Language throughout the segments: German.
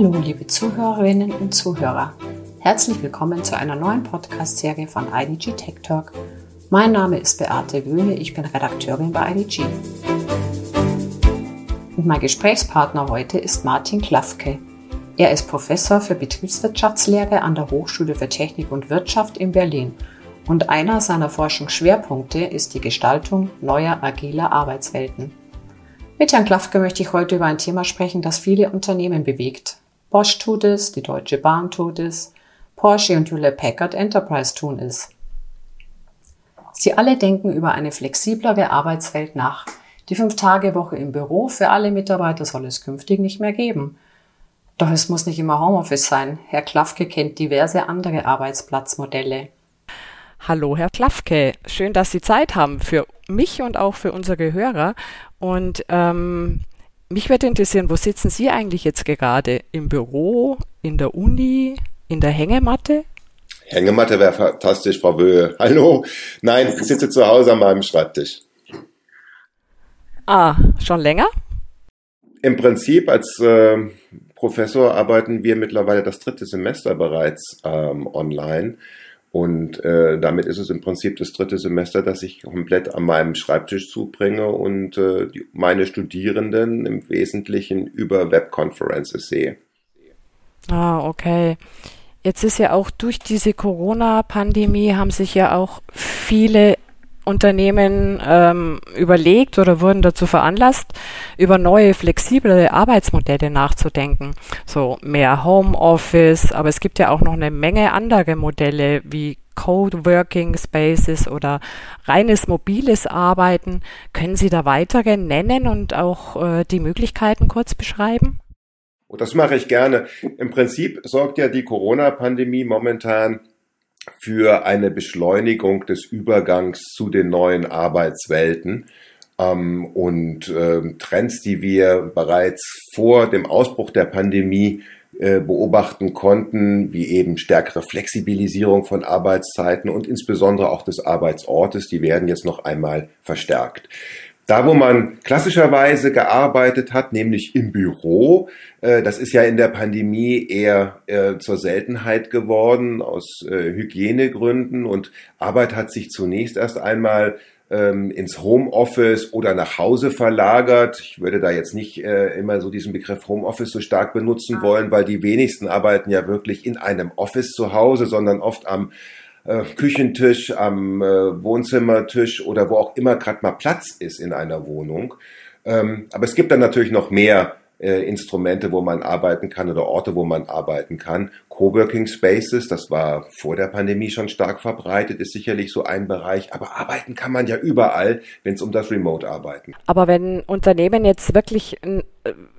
Hallo, liebe Zuhörerinnen und Zuhörer. Herzlich willkommen zu einer neuen Podcast-Serie von IDG Tech Talk. Mein Name ist Beate Wöhne, ich bin Redakteurin bei IDG. Und mein Gesprächspartner heute ist Martin Klafke. Er ist Professor für Betriebswirtschaftslehre an der Hochschule für Technik und Wirtschaft in Berlin und einer seiner Forschungsschwerpunkte ist die Gestaltung neuer agiler Arbeitswelten. Mit Herrn Klafke möchte ich heute über ein Thema sprechen, das viele Unternehmen bewegt. Bosch tut es, die Deutsche Bahn tut es, Porsche und Hewlett Packard Enterprise tun es. Sie alle denken über eine flexiblere Arbeitswelt nach. Die Fünf-Tage-Woche im Büro für alle Mitarbeiter soll es künftig nicht mehr geben. Doch es muss nicht immer Homeoffice sein. Herr Klafke kennt diverse andere Arbeitsplatzmodelle. Hallo, Herr Klafke. Schön, dass Sie Zeit haben für mich und auch für unsere Hörer. Und ähm, mich würde interessieren, wo sitzen Sie eigentlich jetzt gerade? Im Büro, in der Uni, in der Hängematte? Hängematte wäre fantastisch, Frau Wöhe. Hallo. Nein, ich sitze zu Hause an meinem Schreibtisch. Ah, schon länger? Im Prinzip als äh, Professor arbeiten wir mittlerweile das dritte Semester bereits ähm, online. Und äh, damit ist es im Prinzip das dritte Semester, das ich komplett an meinem Schreibtisch zubringe und äh, die, meine Studierenden im Wesentlichen über Webconferences sehe. Ah, okay. Jetzt ist ja auch durch diese Corona-Pandemie haben sich ja auch viele Unternehmen ähm, überlegt oder wurden dazu veranlasst, über neue flexible Arbeitsmodelle nachzudenken. So mehr Homeoffice, aber es gibt ja auch noch eine Menge andere Modelle wie Coworking Spaces oder reines mobiles Arbeiten. Können Sie da weitere nennen und auch äh, die Möglichkeiten kurz beschreiben? Oh, das mache ich gerne. Im Prinzip sorgt ja die Corona-Pandemie momentan für eine Beschleunigung des Übergangs zu den neuen Arbeitswelten ähm, und äh, Trends, die wir bereits vor dem Ausbruch der Pandemie äh, beobachten konnten, wie eben stärkere Flexibilisierung von Arbeitszeiten und insbesondere auch des Arbeitsortes, die werden jetzt noch einmal verstärkt. Da, wo man klassischerweise gearbeitet hat, nämlich im Büro, äh, das ist ja in der Pandemie eher äh, zur Seltenheit geworden aus äh, Hygienegründen und Arbeit hat sich zunächst erst einmal ähm, ins Homeoffice oder nach Hause verlagert. Ich würde da jetzt nicht äh, immer so diesen Begriff Homeoffice so stark benutzen ah. wollen, weil die wenigsten arbeiten ja wirklich in einem Office zu Hause, sondern oft am äh, Küchentisch, am äh, Wohnzimmertisch oder wo auch immer gerade mal Platz ist in einer Wohnung. Ähm, aber es gibt dann natürlich noch mehr äh, Instrumente, wo man arbeiten kann oder Orte, wo man arbeiten kann. Coworking Spaces, das war vor der Pandemie schon stark verbreitet, ist sicherlich so ein Bereich. Aber arbeiten kann man ja überall, wenn es um das Remote-Arbeiten. Aber wenn Unternehmen jetzt wirklich äh,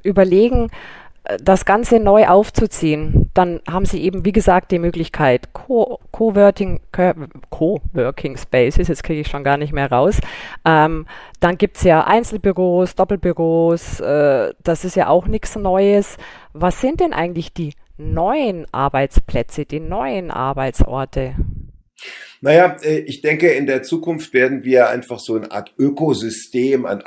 überlegen, das Ganze neu aufzuziehen, dann haben Sie eben, wie gesagt, die Möglichkeit, Co-Working Co Spaces, jetzt kriege ich schon gar nicht mehr raus. Ähm, dann gibt es ja Einzelbüros, Doppelbüros, äh, das ist ja auch nichts Neues. Was sind denn eigentlich die neuen Arbeitsplätze, die neuen Arbeitsorte? Naja, äh, ich denke, in der Zukunft werden wir einfach so eine Art Ökosystem an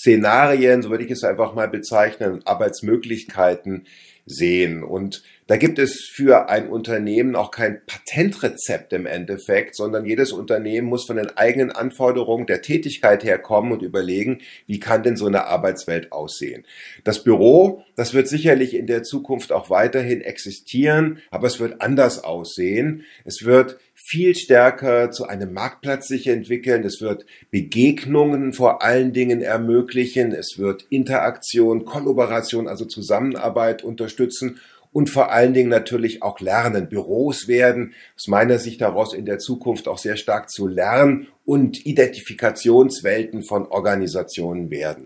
Arbeitsszenarien, so würde ich es einfach mal bezeichnen, Arbeitsmöglichkeiten sehen. Und da gibt es für ein Unternehmen auch kein Patentrezept im Endeffekt, sondern jedes Unternehmen muss von den eigenen Anforderungen der Tätigkeit herkommen und überlegen, wie kann denn so eine Arbeitswelt aussehen. Das Büro, das wird sicherlich in der Zukunft auch weiterhin existieren, aber es wird anders aussehen. Es wird viel stärker zu einem Marktplatz sich entwickeln. Es wird Begegnungen vor allen Dingen ermöglichen. Es wird Interaktion, Kollaboration, also Zusammenarbeit unterstützen und vor allen Dingen natürlich auch lernen. Büros werden aus meiner Sicht daraus in der Zukunft auch sehr stark zu Lern- und Identifikationswelten von Organisationen werden.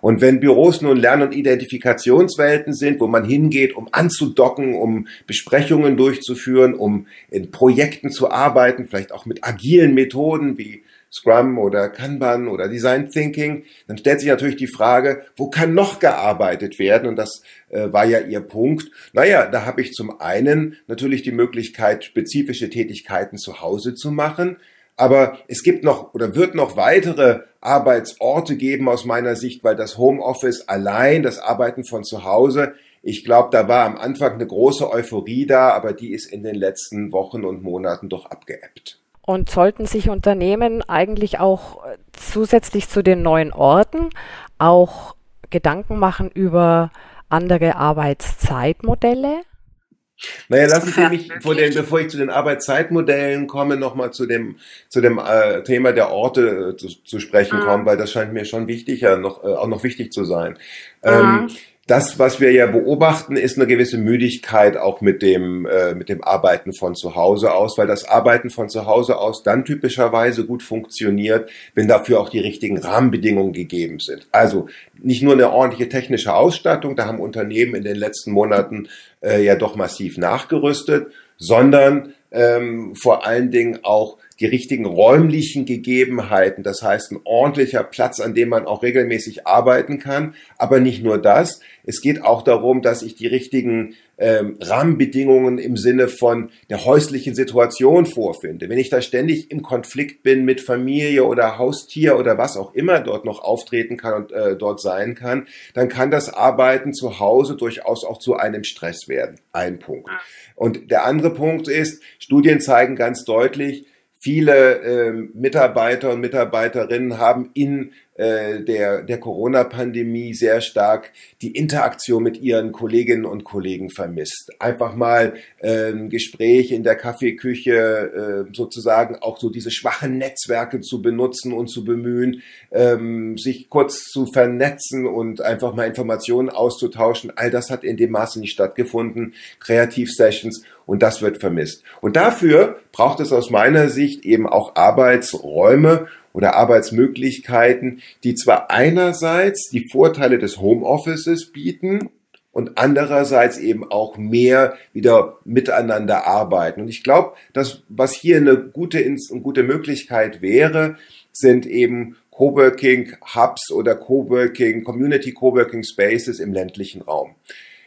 Und wenn Büros nun Lern- und Identifikationswelten sind, wo man hingeht, um anzudocken, um Besprechungen durchzuführen, um in Projekten zu arbeiten, vielleicht auch mit agilen Methoden wie Scrum oder Kanban oder Design Thinking, dann stellt sich natürlich die Frage, wo kann noch gearbeitet werden? Und das äh, war ja Ihr Punkt. Naja, da habe ich zum einen natürlich die Möglichkeit, spezifische Tätigkeiten zu Hause zu machen. Aber es gibt noch oder wird noch weitere Arbeitsorte geben aus meiner Sicht, weil das Homeoffice allein, das Arbeiten von zu Hause, ich glaube, da war am Anfang eine große Euphorie da, aber die ist in den letzten Wochen und Monaten doch abgeebbt. Und sollten sich Unternehmen eigentlich auch äh, zusätzlich zu den neuen Orten auch Gedanken machen über andere Arbeitszeitmodelle? Naja, lassen Sie mich, vor den, bevor ich zu den Arbeitszeitmodellen komme, nochmal zu dem, zu dem äh, Thema der Orte äh, zu, zu, sprechen mhm. kommen, weil das scheint mir schon wichtiger, noch, äh, auch noch wichtig zu sein. Mhm. Ähm, das, was wir ja beobachten, ist eine gewisse Müdigkeit auch mit dem, äh, mit dem Arbeiten von zu Hause aus, weil das Arbeiten von zu Hause aus dann typischerweise gut funktioniert, wenn dafür auch die richtigen Rahmenbedingungen gegeben sind. Also nicht nur eine ordentliche technische Ausstattung, da haben Unternehmen in den letzten Monaten äh, ja doch massiv nachgerüstet, sondern ähm, vor allen Dingen auch die richtigen räumlichen Gegebenheiten, das heißt ein ordentlicher Platz, an dem man auch regelmäßig arbeiten kann. Aber nicht nur das, es geht auch darum, dass ich die richtigen ähm, Rahmenbedingungen im Sinne von der häuslichen Situation vorfinde. Wenn ich da ständig im Konflikt bin mit Familie oder Haustier oder was auch immer dort noch auftreten kann und äh, dort sein kann, dann kann das Arbeiten zu Hause durchaus auch zu einem Stress werden. Ein Punkt. Und der andere Punkt ist, Studien zeigen ganz deutlich, Viele äh, Mitarbeiter und Mitarbeiterinnen haben in äh, der, der Corona-Pandemie sehr stark die Interaktion mit ihren Kolleginnen und Kollegen vermisst. Einfach mal äh, ein Gespräch in der Kaffeeküche, äh, sozusagen auch so diese schwachen Netzwerke zu benutzen und zu bemühen, ähm, sich kurz zu vernetzen und einfach mal Informationen auszutauschen. All das hat in dem Maße nicht stattgefunden. Kreativ-Sessions und das wird vermisst. Und dafür braucht es aus meiner Sicht eben auch Arbeitsräume oder Arbeitsmöglichkeiten, die zwar einerseits die Vorteile des Homeoffices bieten, und andererseits eben auch mehr wieder miteinander arbeiten. Und ich glaube, dass was hier eine gute, eine gute Möglichkeit wäre, sind eben Coworking Hubs oder Coworking, Community Coworking Spaces im ländlichen Raum.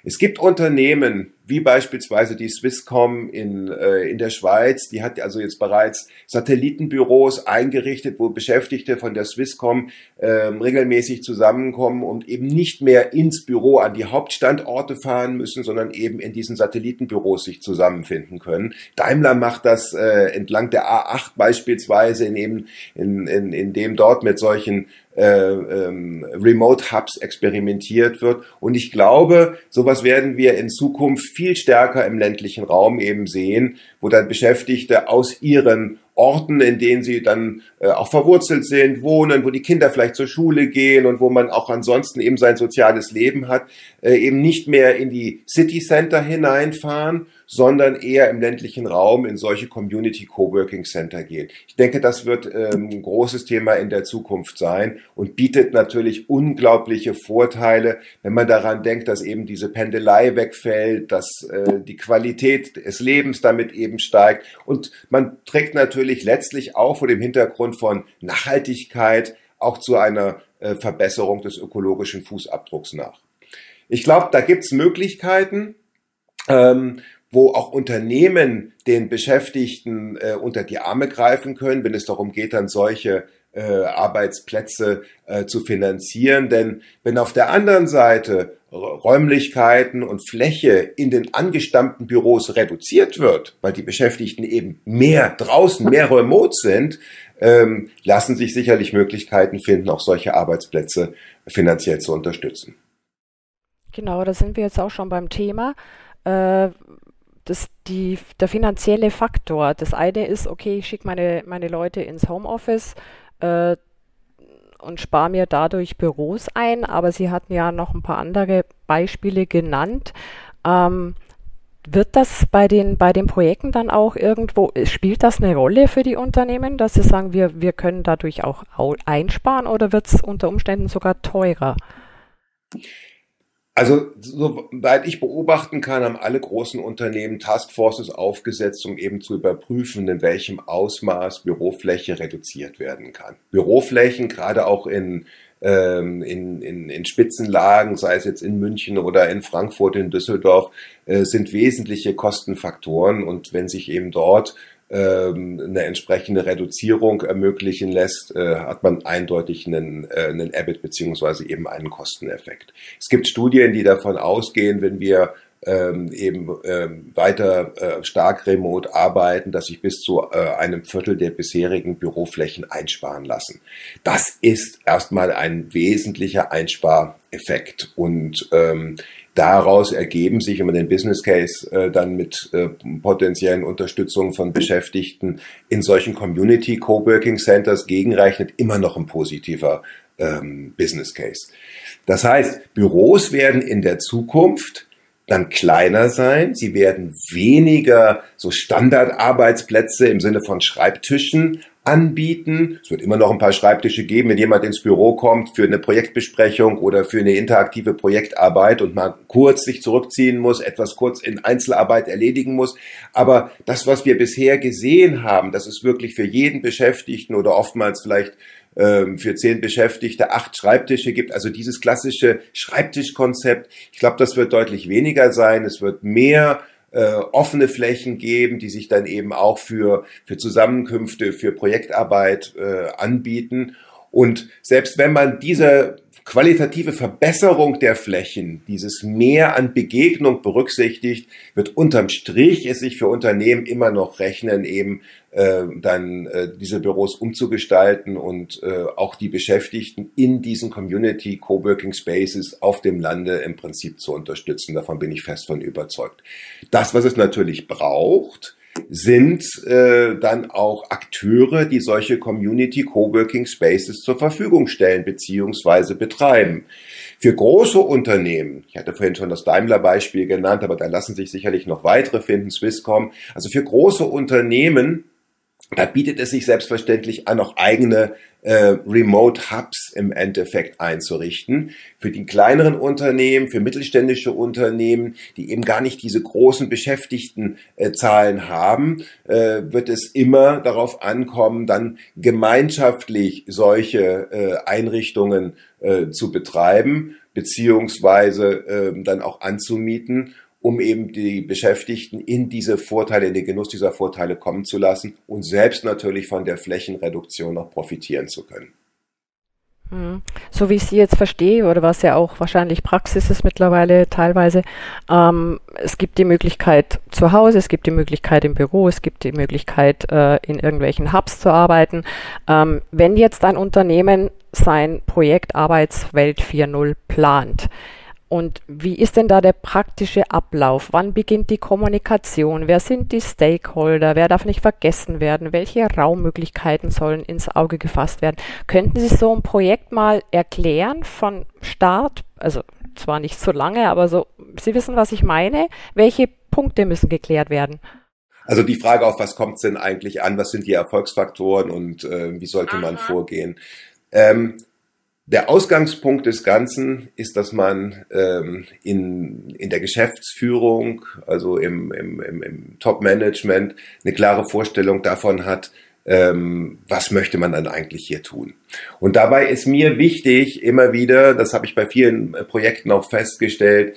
Es gibt Unternehmen, wie beispielsweise die Swisscom in, äh, in der Schweiz, die hat also jetzt bereits Satellitenbüros eingerichtet, wo Beschäftigte von der Swisscom ähm, regelmäßig zusammenkommen und eben nicht mehr ins Büro an die Hauptstandorte fahren müssen, sondern eben in diesen Satellitenbüros sich zusammenfinden können. Daimler macht das äh, entlang der A8 beispielsweise, in, eben, in, in, in dem dort mit solchen äh, ähm, Remote Hubs experimentiert wird. Und ich glaube, sowas werden wir in Zukunft viel stärker im ländlichen Raum eben sehen, wo dann Beschäftigte aus ihren Orten, in denen sie dann äh, auch verwurzelt sind, wohnen, wo die Kinder vielleicht zur Schule gehen und wo man auch ansonsten eben sein soziales Leben hat, äh, eben nicht mehr in die City Center hineinfahren, sondern eher im ländlichen Raum in solche Community Coworking Center gehen. Ich denke, das wird ähm, ein großes Thema in der Zukunft sein und bietet natürlich unglaubliche Vorteile, wenn man daran denkt, dass eben diese Pendelei wegfällt, dass äh, die Qualität des Lebens damit eben steigt und man trägt natürlich letztlich auch vor dem Hintergrund von Nachhaltigkeit auch zu einer äh, Verbesserung des ökologischen Fußabdrucks nach. Ich glaube, da gibt's Möglichkeiten. Ähm, wo auch Unternehmen den Beschäftigten äh, unter die Arme greifen können, wenn es darum geht, dann solche äh, Arbeitsplätze äh, zu finanzieren. Denn wenn auf der anderen Seite Räumlichkeiten und Fläche in den angestammten Büros reduziert wird, weil die Beschäftigten eben mehr draußen, mehr remote sind, ähm, lassen sich sicherlich Möglichkeiten finden, auch solche Arbeitsplätze finanziell zu unterstützen. Genau, da sind wir jetzt auch schon beim Thema. Äh, das, die, der finanzielle Faktor. Das eine ist, okay, ich schicke meine, meine Leute ins Homeoffice äh, und spare mir dadurch Büros ein, aber Sie hatten ja noch ein paar andere Beispiele genannt. Ähm, wird das bei den, bei den Projekten dann auch irgendwo, spielt das eine Rolle für die Unternehmen, dass sie sagen, wir, wir können dadurch auch einsparen oder wird es unter Umständen sogar teurer? Also, soweit ich beobachten kann, haben alle großen Unternehmen Taskforces aufgesetzt, um eben zu überprüfen, in welchem Ausmaß Bürofläche reduziert werden kann. Büroflächen, gerade auch in, ähm, in, in, in Spitzenlagen, sei es jetzt in München oder in Frankfurt, in Düsseldorf, äh, sind wesentliche Kostenfaktoren. Und wenn sich eben dort eine entsprechende Reduzierung ermöglichen lässt, äh, hat man eindeutig einen, äh, einen EBIT beziehungsweise eben einen Kosteneffekt. Es gibt Studien, die davon ausgehen, wenn wir ähm, eben ähm, weiter äh, stark remote arbeiten, dass sich bis zu äh, einem Viertel der bisherigen Büroflächen einsparen lassen. Das ist erstmal ein wesentlicher Einspareffekt und ähm, daraus ergeben sich, wenn man den Business Case äh, dann mit äh, potenziellen Unterstützung von Beschäftigten in solchen Community Coworking Centers gegenrechnet, immer noch ein positiver ähm, Business Case. Das heißt, Büros werden in der Zukunft dann kleiner sein. Sie werden weniger so Standardarbeitsplätze im Sinne von Schreibtischen anbieten. Es wird immer noch ein paar Schreibtische geben, wenn jemand ins Büro kommt für eine Projektbesprechung oder für eine interaktive Projektarbeit und mal kurz sich zurückziehen muss, etwas kurz in Einzelarbeit erledigen muss. Aber das, was wir bisher gesehen haben, dass es wirklich für jeden Beschäftigten oder oftmals vielleicht ähm, für zehn Beschäftigte acht Schreibtische gibt. Also dieses klassische Schreibtischkonzept, ich glaube, das wird deutlich weniger sein. Es wird mehr äh, offene Flächen geben, die sich dann eben auch für, für Zusammenkünfte, für Projektarbeit äh, anbieten. Und selbst wenn man diese qualitative Verbesserung der Flächen, dieses Mehr an Begegnung berücksichtigt, wird unterm Strich es sich für Unternehmen immer noch rechnen, eben äh, dann äh, diese Büros umzugestalten und äh, auch die Beschäftigten in diesen Community Coworking Spaces auf dem Lande im Prinzip zu unterstützen. Davon bin ich fest von überzeugt. Das, was es natürlich braucht, sind äh, dann auch Akteure, die solche Community Coworking Spaces zur Verfügung stellen beziehungsweise betreiben. Für große Unternehmen, ich hatte vorhin schon das Daimler-Beispiel genannt, aber da lassen sich sicherlich noch weitere finden, Swisscom, also für große Unternehmen da bietet es sich selbstverständlich an, auch eigene äh, Remote Hubs im Endeffekt einzurichten. Für die kleineren Unternehmen, für mittelständische Unternehmen, die eben gar nicht diese großen Beschäftigtenzahlen äh, haben, äh, wird es immer darauf ankommen, dann gemeinschaftlich solche äh, Einrichtungen äh, zu betreiben beziehungsweise äh, dann auch anzumieten um eben die Beschäftigten in diese Vorteile, in den Genuss dieser Vorteile kommen zu lassen und selbst natürlich von der Flächenreduktion noch profitieren zu können. Hm. So wie ich Sie jetzt verstehe, oder was ja auch wahrscheinlich Praxis ist mittlerweile teilweise, ähm, es gibt die Möglichkeit zu Hause, es gibt die Möglichkeit im Büro, es gibt die Möglichkeit äh, in irgendwelchen Hubs zu arbeiten. Ähm, wenn jetzt ein Unternehmen sein Projekt Arbeitswelt 4.0 plant, und wie ist denn da der praktische Ablauf? Wann beginnt die Kommunikation? Wer sind die Stakeholder? Wer darf nicht vergessen werden? Welche Raummöglichkeiten sollen ins Auge gefasst werden? Könnten Sie so ein Projekt mal erklären von Start? Also zwar nicht so lange, aber so, Sie wissen, was ich meine. Welche Punkte müssen geklärt werden? Also die Frage, auf was kommt es denn eigentlich an? Was sind die Erfolgsfaktoren und äh, wie sollte Aha. man vorgehen? Ähm, der Ausgangspunkt des Ganzen ist, dass man ähm, in, in der Geschäftsführung, also im, im, im, im Top-Management, eine klare Vorstellung davon hat, ähm, was möchte man dann eigentlich hier tun. Und dabei ist mir wichtig, immer wieder, das habe ich bei vielen Projekten auch festgestellt,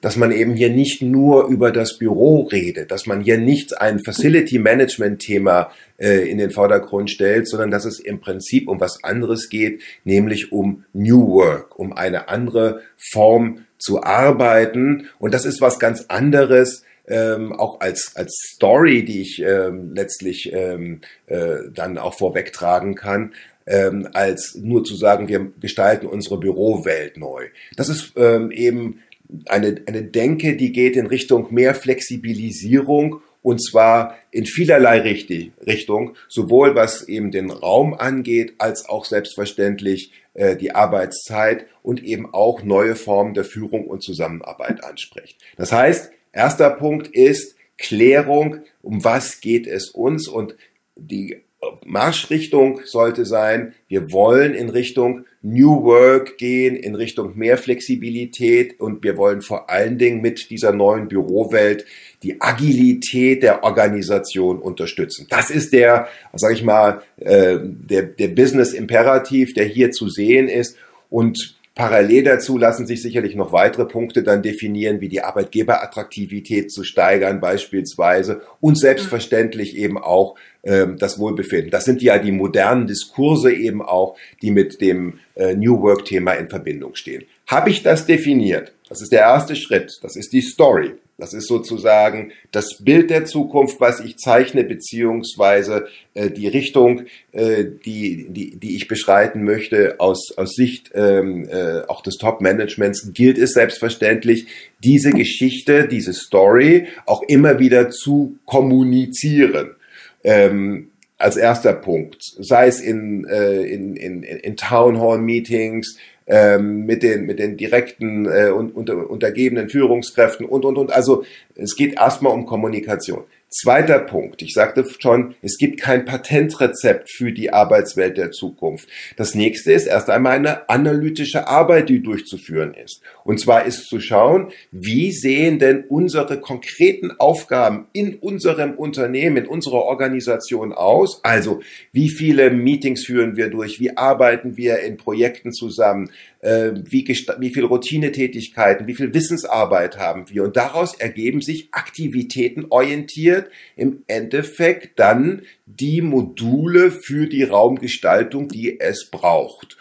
dass man eben hier nicht nur über das Büro redet, dass man hier nicht ein Facility Management Thema äh, in den Vordergrund stellt, sondern dass es im Prinzip um was anderes geht, nämlich um New Work, um eine andere Form zu arbeiten. Und das ist was ganz anderes, ähm, auch als, als Story, die ich ähm, letztlich ähm, äh, dann auch vorwegtragen kann, ähm, als nur zu sagen, wir gestalten unsere Bürowelt neu. Das ist ähm, eben eine, eine Denke, die geht in Richtung mehr Flexibilisierung und zwar in vielerlei Richtung, sowohl was eben den Raum angeht, als auch selbstverständlich äh, die Arbeitszeit und eben auch neue Formen der Führung und Zusammenarbeit anspricht. Das heißt, erster Punkt ist Klärung, um was geht es uns und die Marschrichtung sollte sein, wir wollen in Richtung New Work gehen, in Richtung mehr Flexibilität und wir wollen vor allen Dingen mit dieser neuen Bürowelt die Agilität der Organisation unterstützen. Das ist der, sage ich mal, äh, der, der Business-Imperativ, der hier zu sehen ist. Und Parallel dazu lassen sich sicherlich noch weitere Punkte dann definieren, wie die Arbeitgeberattraktivität zu steigern beispielsweise und selbstverständlich eben auch ähm, das Wohlbefinden. Das sind ja die modernen Diskurse eben auch, die mit dem äh, New Work-Thema in Verbindung stehen. Habe ich das definiert? Das ist der erste Schritt. Das ist die Story. Das ist sozusagen das Bild der Zukunft, was ich zeichne, beziehungsweise äh, die Richtung, äh, die, die, die ich beschreiten möchte aus, aus Sicht ähm, äh, auch des Top-Managements, gilt es selbstverständlich, diese Geschichte, diese Story auch immer wieder zu kommunizieren. Ähm, als erster Punkt, sei es in, äh, in, in, in Town Hall Meetings, ähm, mit den mit den direkten äh, und unter, untergebenen Führungskräften und und und. Also es geht erstmal um Kommunikation. Zweiter Punkt. Ich sagte schon, es gibt kein Patentrezept für die Arbeitswelt der Zukunft. Das nächste ist erst einmal eine analytische Arbeit, die durchzuführen ist. Und zwar ist zu schauen, wie sehen denn unsere konkreten Aufgaben in unserem Unternehmen, in unserer Organisation aus? Also, wie viele Meetings führen wir durch? Wie arbeiten wir in Projekten zusammen? Äh, wie, wie viel Routinetätigkeiten, wie viel Wissensarbeit haben wir? Und daraus ergeben sich Aktivitäten orientiert im Endeffekt dann die Module für die Raumgestaltung, die es braucht.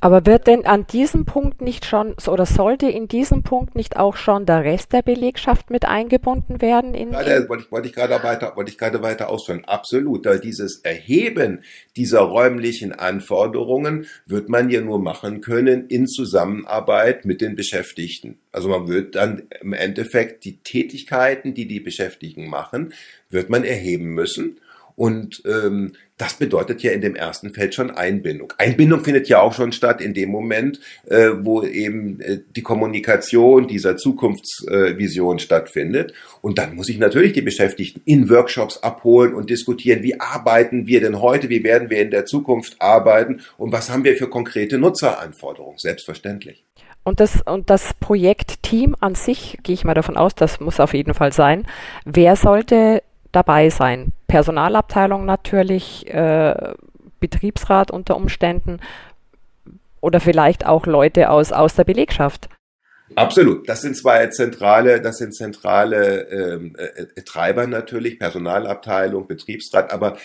Aber wird denn an diesem Punkt nicht schon oder sollte in diesem Punkt nicht auch schon der Rest der Belegschaft mit eingebunden werden? In, gerade, wollte, ich, wollte ich gerade weiter, wollte ich gerade weiter ausführen. Absolut. Weil dieses Erheben dieser räumlichen Anforderungen wird man ja nur machen können in Zusammenarbeit mit den Beschäftigten. Also man wird dann im Endeffekt die Tätigkeiten, die die Beschäftigten machen, wird man erheben müssen. Und ähm, das bedeutet ja in dem ersten Feld schon Einbindung. Einbindung findet ja auch schon statt in dem Moment, äh, wo eben äh, die Kommunikation dieser Zukunftsvision äh, stattfindet. Und dann muss ich natürlich die Beschäftigten in Workshops abholen und diskutieren, wie arbeiten wir denn heute, wie werden wir in der Zukunft arbeiten und was haben wir für konkrete Nutzeranforderungen, selbstverständlich. Und das, und das Projektteam an sich, gehe ich mal davon aus, das muss auf jeden Fall sein. Wer sollte dabei sein. Personalabteilung natürlich, äh, Betriebsrat unter Umständen oder vielleicht auch Leute aus, aus der Belegschaft. Absolut. Das sind zwei zentrale, das sind zentrale ähm, äh, Treiber natürlich, Personalabteilung, Betriebsrat, aber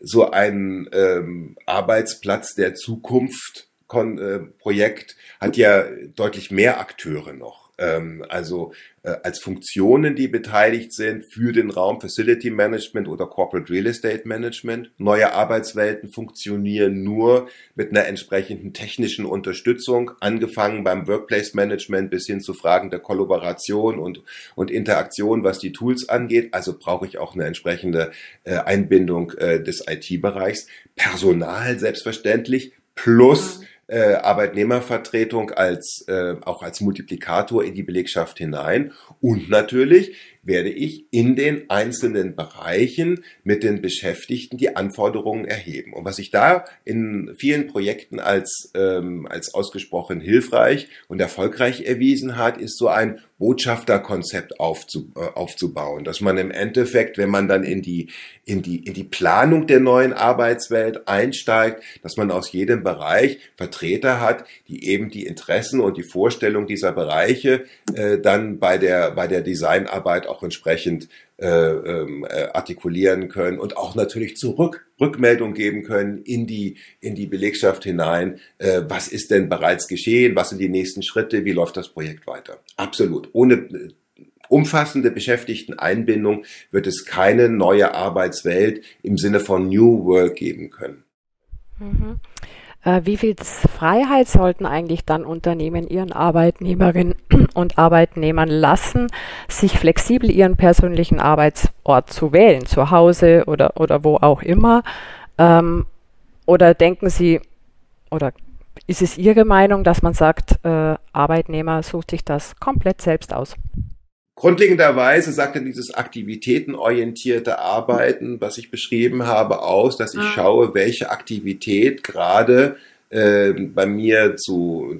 so ein ähm, Arbeitsplatz der Zukunft äh, Projekt hat ja deutlich mehr Akteure noch. Ähm, also äh, als Funktionen, die beteiligt sind für den Raum Facility Management oder Corporate Real Estate Management. Neue Arbeitswelten funktionieren nur mit einer entsprechenden technischen Unterstützung, angefangen beim Workplace Management bis hin zu Fragen der Kollaboration und, und Interaktion, was die Tools angeht. Also brauche ich auch eine entsprechende äh, Einbindung äh, des IT-Bereichs. Personal selbstverständlich plus mhm äh, Arbeitnehmervertretung als äh, auch als Multiplikator in die Belegschaft hinein und natürlich werde ich in den einzelnen Bereichen mit den Beschäftigten die Anforderungen erheben. Und was sich da in vielen Projekten als, ähm, als ausgesprochen hilfreich und erfolgreich erwiesen hat, ist so ein Botschafterkonzept aufzu, äh, aufzubauen, dass man im Endeffekt, wenn man dann in die, in die, in die Planung der neuen Arbeitswelt einsteigt, dass man aus jedem Bereich Vertreter hat, die eben die Interessen und die Vorstellung dieser Bereiche äh, dann bei der, bei der Designarbeit auch entsprechend äh, ähm, äh, artikulieren können und auch natürlich zurück Rückmeldung geben können in die in die Belegschaft hinein. Äh, was ist denn bereits geschehen? Was sind die nächsten Schritte? Wie läuft das Projekt weiter? Absolut. Ohne äh, umfassende Beschäftigteneinbindung wird es keine neue Arbeitswelt im Sinne von New Work geben können. Mhm. Äh, wie viel Freiheit sollten eigentlich dann Unternehmen ihren Arbeitnehmerinnen und Arbeitnehmern lassen, sich flexibel ihren persönlichen Arbeitsort zu wählen, zu Hause oder, oder wo auch immer? Ähm, oder denken Sie, oder ist es Ihre Meinung, dass man sagt, äh, Arbeitnehmer sucht sich das komplett selbst aus? Grundlegenderweise sagt er dieses aktivitätenorientierte Arbeiten, was ich beschrieben habe, aus, dass ich ah. schaue, welche Aktivität gerade äh, bei mir zu,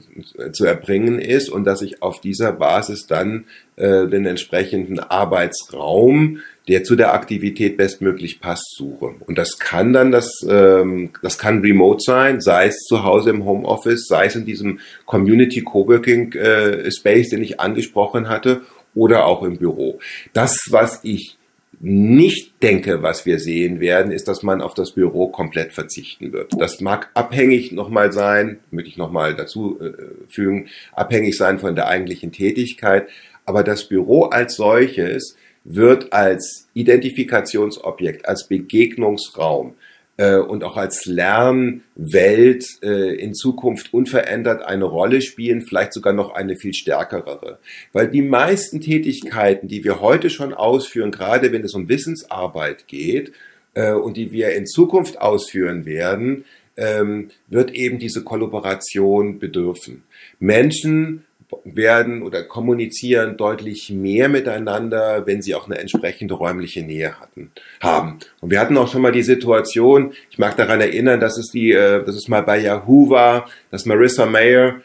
zu erbringen ist und dass ich auf dieser Basis dann äh, den entsprechenden Arbeitsraum, der zu der Aktivität bestmöglich passt, suche. Und das kann dann das, ähm, das kann remote sein, sei es zu Hause im Homeoffice, sei es in diesem Community Coworking äh, Space, den ich angesprochen hatte, oder auch im Büro. Das, was ich nicht denke, was wir sehen werden, ist, dass man auf das Büro komplett verzichten wird. Das mag abhängig nochmal sein, möchte ich nochmal dazu äh, fügen, abhängig sein von der eigentlichen Tätigkeit. Aber das Büro als solches wird als Identifikationsobjekt, als Begegnungsraum äh, und auch als Lernwelt äh, in Zukunft unverändert eine Rolle spielen, vielleicht sogar noch eine viel stärkere. Weil die meisten Tätigkeiten, die wir heute schon ausführen, gerade wenn es um Wissensarbeit geht äh, und die wir in Zukunft ausführen werden, ähm, wird eben diese Kollaboration bedürfen. Menschen werden oder kommunizieren deutlich mehr miteinander, wenn sie auch eine entsprechende räumliche Nähe hatten, haben. Und wir hatten auch schon mal die Situation, ich mag daran erinnern, dass es die, äh, dass es mal bei Yahoo war, dass Marissa Mayer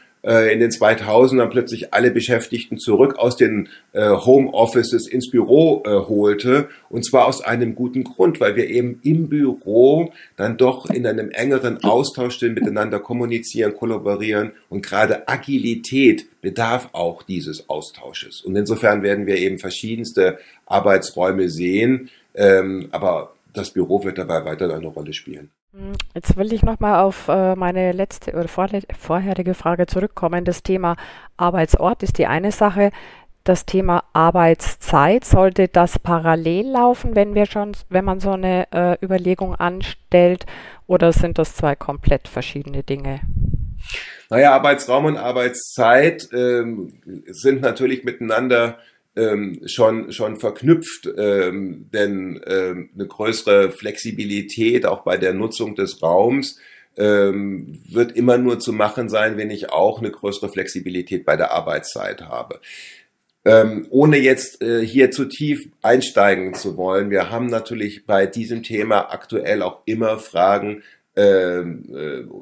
in den 2000ern plötzlich alle Beschäftigten zurück aus den äh, Home Offices ins Büro äh, holte. Und zwar aus einem guten Grund, weil wir eben im Büro dann doch in einem engeren Austausch stehen, miteinander kommunizieren, kollaborieren. Und gerade Agilität bedarf auch dieses Austausches. Und insofern werden wir eben verschiedenste Arbeitsräume sehen. Ähm, aber das Büro wird dabei weiter eine Rolle spielen. Jetzt will ich nochmal auf äh, meine letzte oder vorherige Frage zurückkommen. Das Thema Arbeitsort ist die eine Sache. Das Thema Arbeitszeit, sollte das parallel laufen, wenn wir schon, wenn man so eine äh, Überlegung anstellt, oder sind das zwei komplett verschiedene Dinge? Naja, Arbeitsraum und Arbeitszeit ähm, sind natürlich miteinander ähm, schon, schon verknüpft, ähm, denn ähm, eine größere Flexibilität auch bei der Nutzung des Raums ähm, wird immer nur zu machen sein, wenn ich auch eine größere Flexibilität bei der Arbeitszeit habe. Ähm, ohne jetzt äh, hier zu tief einsteigen zu wollen, wir haben natürlich bei diesem Thema aktuell auch immer Fragen äh,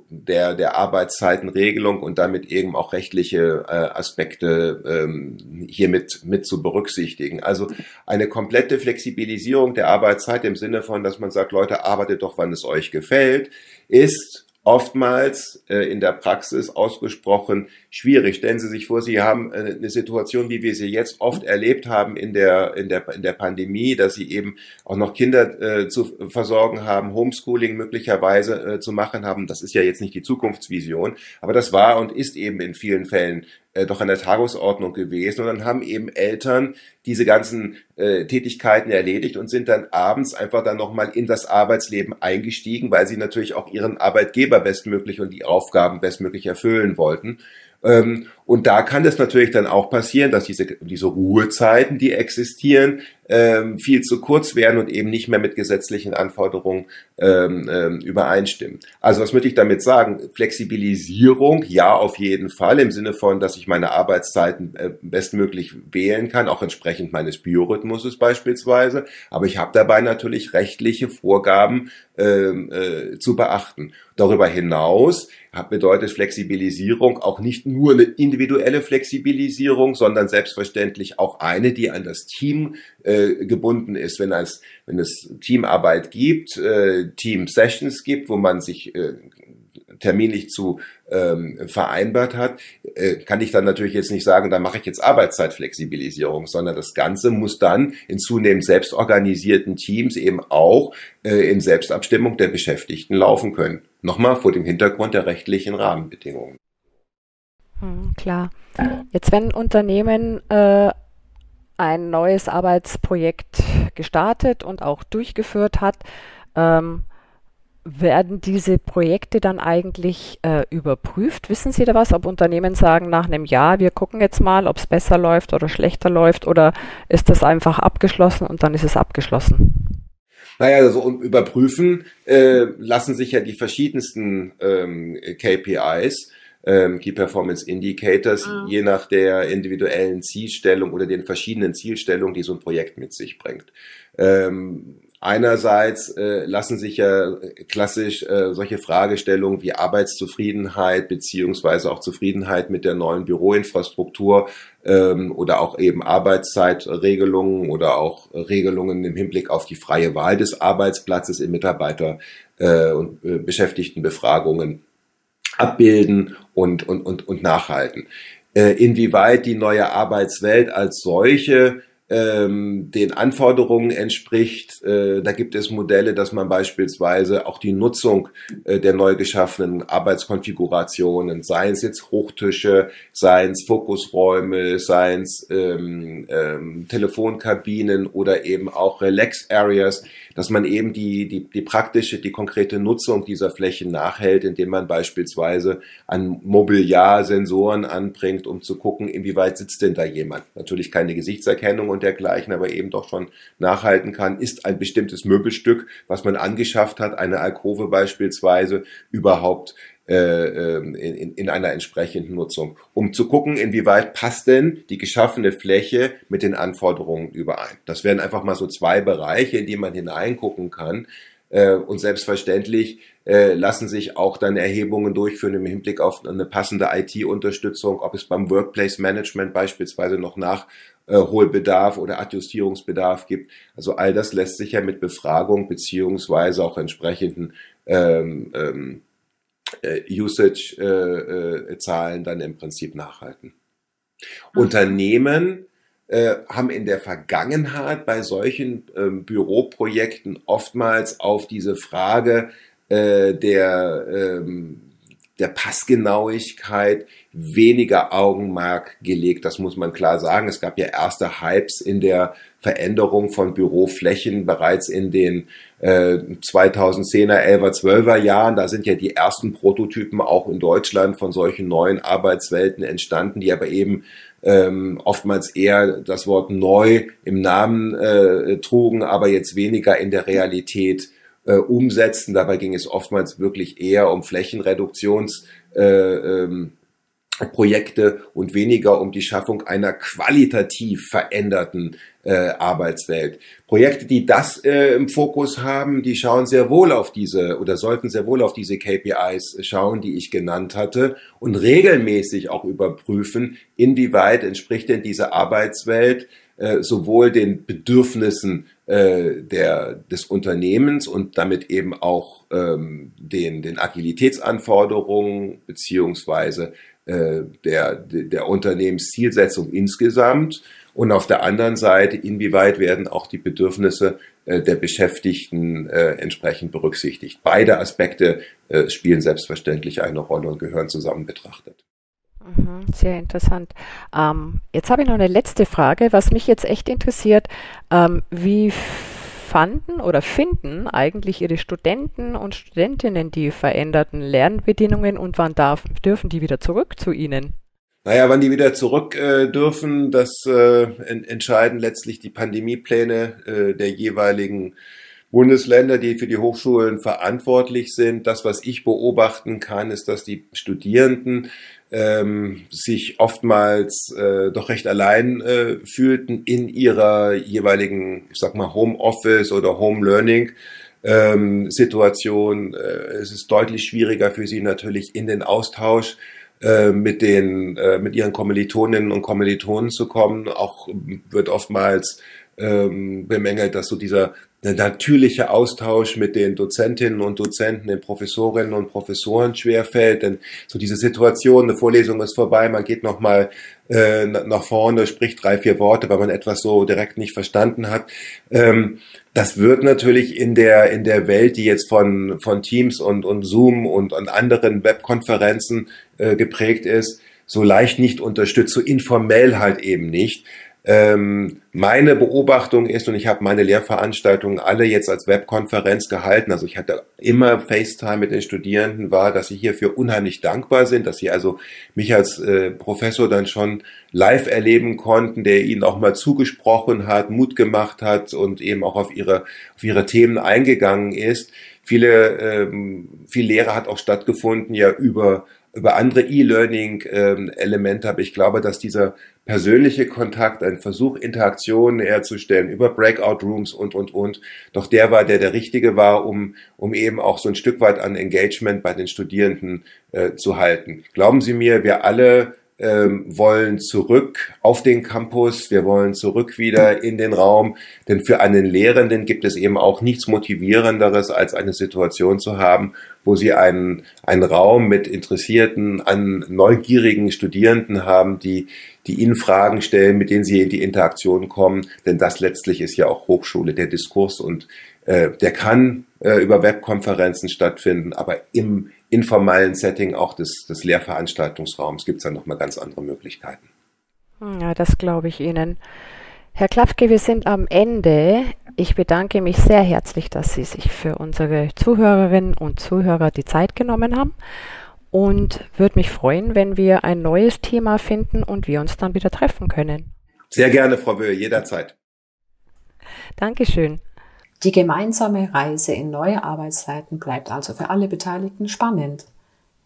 der, der Arbeitszeitenregelung und damit eben auch rechtliche äh, Aspekte ähm, hier mit, mit zu berücksichtigen. Also eine komplette Flexibilisierung der Arbeitszeit im Sinne von, dass man sagt, Leute, arbeitet doch, wann es euch gefällt, ist oftmals äh, in der Praxis ausgesprochen schwierig. Stellen Sie sich vor, Sie haben äh, eine Situation, wie wir sie jetzt oft erlebt haben in der, in der, in der Pandemie, dass Sie eben auch noch Kinder äh, zu versorgen haben, Homeschooling möglicherweise äh, zu machen haben. Das ist ja jetzt nicht die Zukunftsvision, aber das war und ist eben in vielen Fällen äh, doch an der Tagesordnung gewesen. Und dann haben eben Eltern diese ganzen äh, Tätigkeiten erledigt und sind dann abends einfach dann nochmal in das Arbeitsleben eingestiegen, weil sie natürlich auch ihren Arbeitgeber bestmöglich und die Aufgaben bestmöglich erfüllen wollten. Ähm, und da kann es natürlich dann auch passieren, dass diese, diese Ruhezeiten, die existieren, ähm, viel zu kurz werden und eben nicht mehr mit gesetzlichen Anforderungen ähm, ähm, übereinstimmen. Also was möchte ich damit sagen? Flexibilisierung, ja, auf jeden Fall, im Sinne von, dass ich meine Arbeitszeiten äh, bestmöglich wählen kann, auch entsprechend meines Biorhythmuses beispielsweise. Aber ich habe dabei natürlich rechtliche Vorgaben ähm, äh, zu beachten. Darüber hinaus bedeutet Flexibilisierung auch nicht nur eine individuelle Flexibilisierung, sondern selbstverständlich auch eine, die an das Team äh, gebunden ist. Wenn es, wenn es Teamarbeit gibt, äh, Team Sessions gibt, wo man sich äh, terminlich zu ähm, vereinbart hat, äh, kann ich dann natürlich jetzt nicht sagen, da mache ich jetzt Arbeitszeitflexibilisierung, sondern das Ganze muss dann in zunehmend selbstorganisierten Teams eben auch äh, in Selbstabstimmung der Beschäftigten laufen können. Nochmal vor dem Hintergrund der rechtlichen Rahmenbedingungen. Hm, klar. Jetzt, wenn Unternehmen äh, ein neues Arbeitsprojekt gestartet und auch durchgeführt hat, ähm, werden diese Projekte dann eigentlich äh, überprüft? Wissen Sie da was, ob Unternehmen sagen nach einem Jahr, wir gucken jetzt mal, ob es besser läuft oder schlechter läuft oder ist das einfach abgeschlossen und dann ist es abgeschlossen? Naja, also um überprüfen äh, lassen sich ja die verschiedensten ähm, KPIs ähm, Key Performance Indicators, mhm. je nach der individuellen Zielstellung oder den verschiedenen Zielstellungen, die so ein Projekt mit sich bringt. Ähm, einerseits äh, lassen sich ja klassisch äh, solche Fragestellungen wie Arbeitszufriedenheit beziehungsweise auch Zufriedenheit mit der neuen Büroinfrastruktur ähm, oder auch eben Arbeitszeitregelungen oder auch Regelungen im Hinblick auf die freie Wahl des Arbeitsplatzes in Mitarbeiter- äh, und äh, Beschäftigtenbefragungen abbilden und, und, und, und nachhalten. Äh, inwieweit die neue Arbeitswelt als solche ähm, den Anforderungen entspricht. Äh, da gibt es Modelle, dass man beispielsweise auch die Nutzung äh, der neu geschaffenen Arbeitskonfigurationen, seien es jetzt Hochtische, seien es Fokusräume, seien es ähm, ähm, Telefonkabinen oder eben auch Relax Areas, dass man eben die, die, die praktische, die konkrete Nutzung dieser Flächen nachhält, indem man beispielsweise an Mobiliar Sensoren anbringt, um zu gucken, inwieweit sitzt denn da jemand. Natürlich keine Gesichtserkennung und dergleichen, aber eben doch schon nachhalten kann, ist ein bestimmtes Möbelstück, was man angeschafft hat, eine Alkove beispielsweise, überhaupt äh, ähm, in, in einer entsprechenden Nutzung, um zu gucken, inwieweit passt denn die geschaffene Fläche mit den Anforderungen überein. Das wären einfach mal so zwei Bereiche, in die man hineingucken kann. Äh, und selbstverständlich äh, lassen sich auch dann Erhebungen durchführen im Hinblick auf eine passende IT-Unterstützung, ob es beim Workplace Management beispielsweise noch Nachholbedarf oder Adjustierungsbedarf gibt. Also all das lässt sich ja mit Befragung beziehungsweise auch entsprechenden ähm, ähm, äh, Usage-Zahlen äh, dann im Prinzip nachhalten. Mhm. Unternehmen äh, haben in der Vergangenheit bei solchen ähm, Büroprojekten oftmals auf diese Frage äh, der, ähm, der Passgenauigkeit weniger Augenmerk gelegt. Das muss man klar sagen. Es gab ja erste Hypes in der Veränderung von Büroflächen bereits in den äh, 2010er, 11er, 12er Jahren. Da sind ja die ersten Prototypen auch in Deutschland von solchen neuen Arbeitswelten entstanden, die aber eben ähm, oftmals eher das Wort neu im Namen äh, trugen, aber jetzt weniger in der Realität äh, umsetzen. Dabei ging es oftmals wirklich eher um Flächenreduktions äh, ähm, Projekte und weniger um die Schaffung einer qualitativ veränderten äh, Arbeitswelt. Projekte, die das äh, im Fokus haben, die schauen sehr wohl auf diese oder sollten sehr wohl auf diese KPIs schauen, die ich genannt hatte und regelmäßig auch überprüfen, inwieweit entspricht denn diese Arbeitswelt äh, sowohl den Bedürfnissen äh, der, des Unternehmens und damit eben auch ähm, den, den Agilitätsanforderungen beziehungsweise äh, der, der Unternehmenszielsetzung insgesamt und auf der anderen Seite, inwieweit werden auch die Bedürfnisse äh, der Beschäftigten äh, entsprechend berücksichtigt. Beide Aspekte äh, spielen selbstverständlich eine Rolle und gehören zusammen betrachtet. Mhm, sehr interessant. Ähm, jetzt habe ich noch eine letzte Frage, was mich jetzt echt interessiert. Ähm, wie fanden oder finden eigentlich Ihre Studenten und Studentinnen die veränderten Lernbedingungen und wann darf, dürfen die wieder zurück zu Ihnen? Naja, wann die wieder zurück äh, dürfen, das äh, entscheiden letztlich die Pandemiepläne äh, der jeweiligen Bundesländer, die für die Hochschulen verantwortlich sind. Das, was ich beobachten kann, ist, dass die Studierenden ähm, sich oftmals äh, doch recht allein äh, fühlten in ihrer jeweiligen, ich sag mal, Homeoffice oder Home Learning. Ähm, Situation. Äh, es ist deutlich schwieriger für sie natürlich in den Austausch äh, mit den äh, mit ihren Kommilitoninnen und Kommilitonen zu kommen. Auch wird oftmals ähm, bemängelt, dass so dieser der natürliche Austausch mit den Dozentinnen und Dozenten, den Professorinnen und Professoren schwerfällt. Denn so diese Situation, eine Vorlesung ist vorbei, man geht nochmal äh, nach vorne, spricht drei, vier Worte, weil man etwas so direkt nicht verstanden hat. Ähm, das wird natürlich in der, in der Welt, die jetzt von, von Teams und, und Zoom und, und anderen Webkonferenzen äh, geprägt ist, so leicht nicht unterstützt, so informell halt eben nicht. Ähm, meine Beobachtung ist, und ich habe meine Lehrveranstaltungen alle jetzt als Webkonferenz gehalten, also ich hatte immer FaceTime mit den Studierenden, war, dass sie hierfür unheimlich dankbar sind, dass sie also mich als äh, Professor dann schon live erleben konnten, der ihnen auch mal zugesprochen hat, Mut gemacht hat und eben auch auf ihre, auf ihre Themen eingegangen ist. Viele, ähm, viel Lehre hat auch stattgefunden ja über über andere E-Learning-Elemente. Ähm, Aber ich glaube, dass dieser persönliche Kontakt, ein Versuch, Interaktionen herzustellen über Breakout-Rooms und, und, und, doch der war, der der richtige war, um, um eben auch so ein Stück weit an Engagement bei den Studierenden äh, zu halten. Glauben Sie mir, wir alle ähm, wollen zurück auf den Campus, wir wollen zurück wieder in den Raum, denn für einen Lehrenden gibt es eben auch nichts Motivierenderes, als eine Situation zu haben, wo sie einen, einen Raum mit interessierten, an neugierigen Studierenden haben, die, die ihnen Fragen stellen, mit denen sie in die Interaktion kommen, denn das letztlich ist ja auch Hochschule, der Diskurs und äh, der kann äh, über Webkonferenzen stattfinden, aber im informellen Setting auch des, des Lehrveranstaltungsraums gibt es dann nochmal ganz andere Möglichkeiten. Ja, das glaube ich Ihnen. Herr Klafke, wir sind am Ende. Ich bedanke mich sehr herzlich, dass Sie sich für unsere Zuhörerinnen und Zuhörer die Zeit genommen haben und würde mich freuen, wenn wir ein neues Thema finden und wir uns dann wieder treffen können. Sehr gerne, Frau Böhe, jederzeit. Dankeschön. Die gemeinsame Reise in neue Arbeitszeiten bleibt also für alle Beteiligten spannend.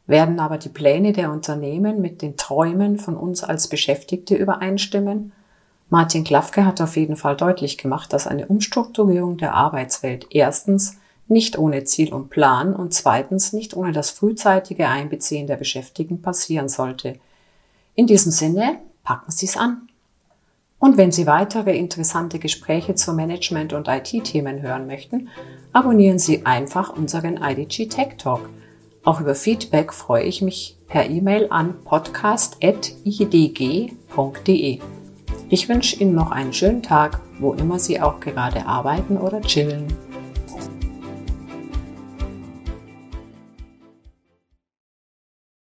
Werden aber die Pläne der Unternehmen mit den Träumen von uns als Beschäftigte übereinstimmen? Martin Klafke hat auf jeden Fall deutlich gemacht, dass eine Umstrukturierung der Arbeitswelt erstens nicht ohne Ziel und Plan und zweitens nicht ohne das frühzeitige Einbeziehen der Beschäftigten passieren sollte. In diesem Sinne, packen Sie es an. Und wenn Sie weitere interessante Gespräche zu Management- und IT-Themen hören möchten, abonnieren Sie einfach unseren IDG Tech Talk. Auch über Feedback freue ich mich per E-Mail an podcast.idg.de. Ich wünsche Ihnen noch einen schönen Tag, wo immer Sie auch gerade arbeiten oder chillen.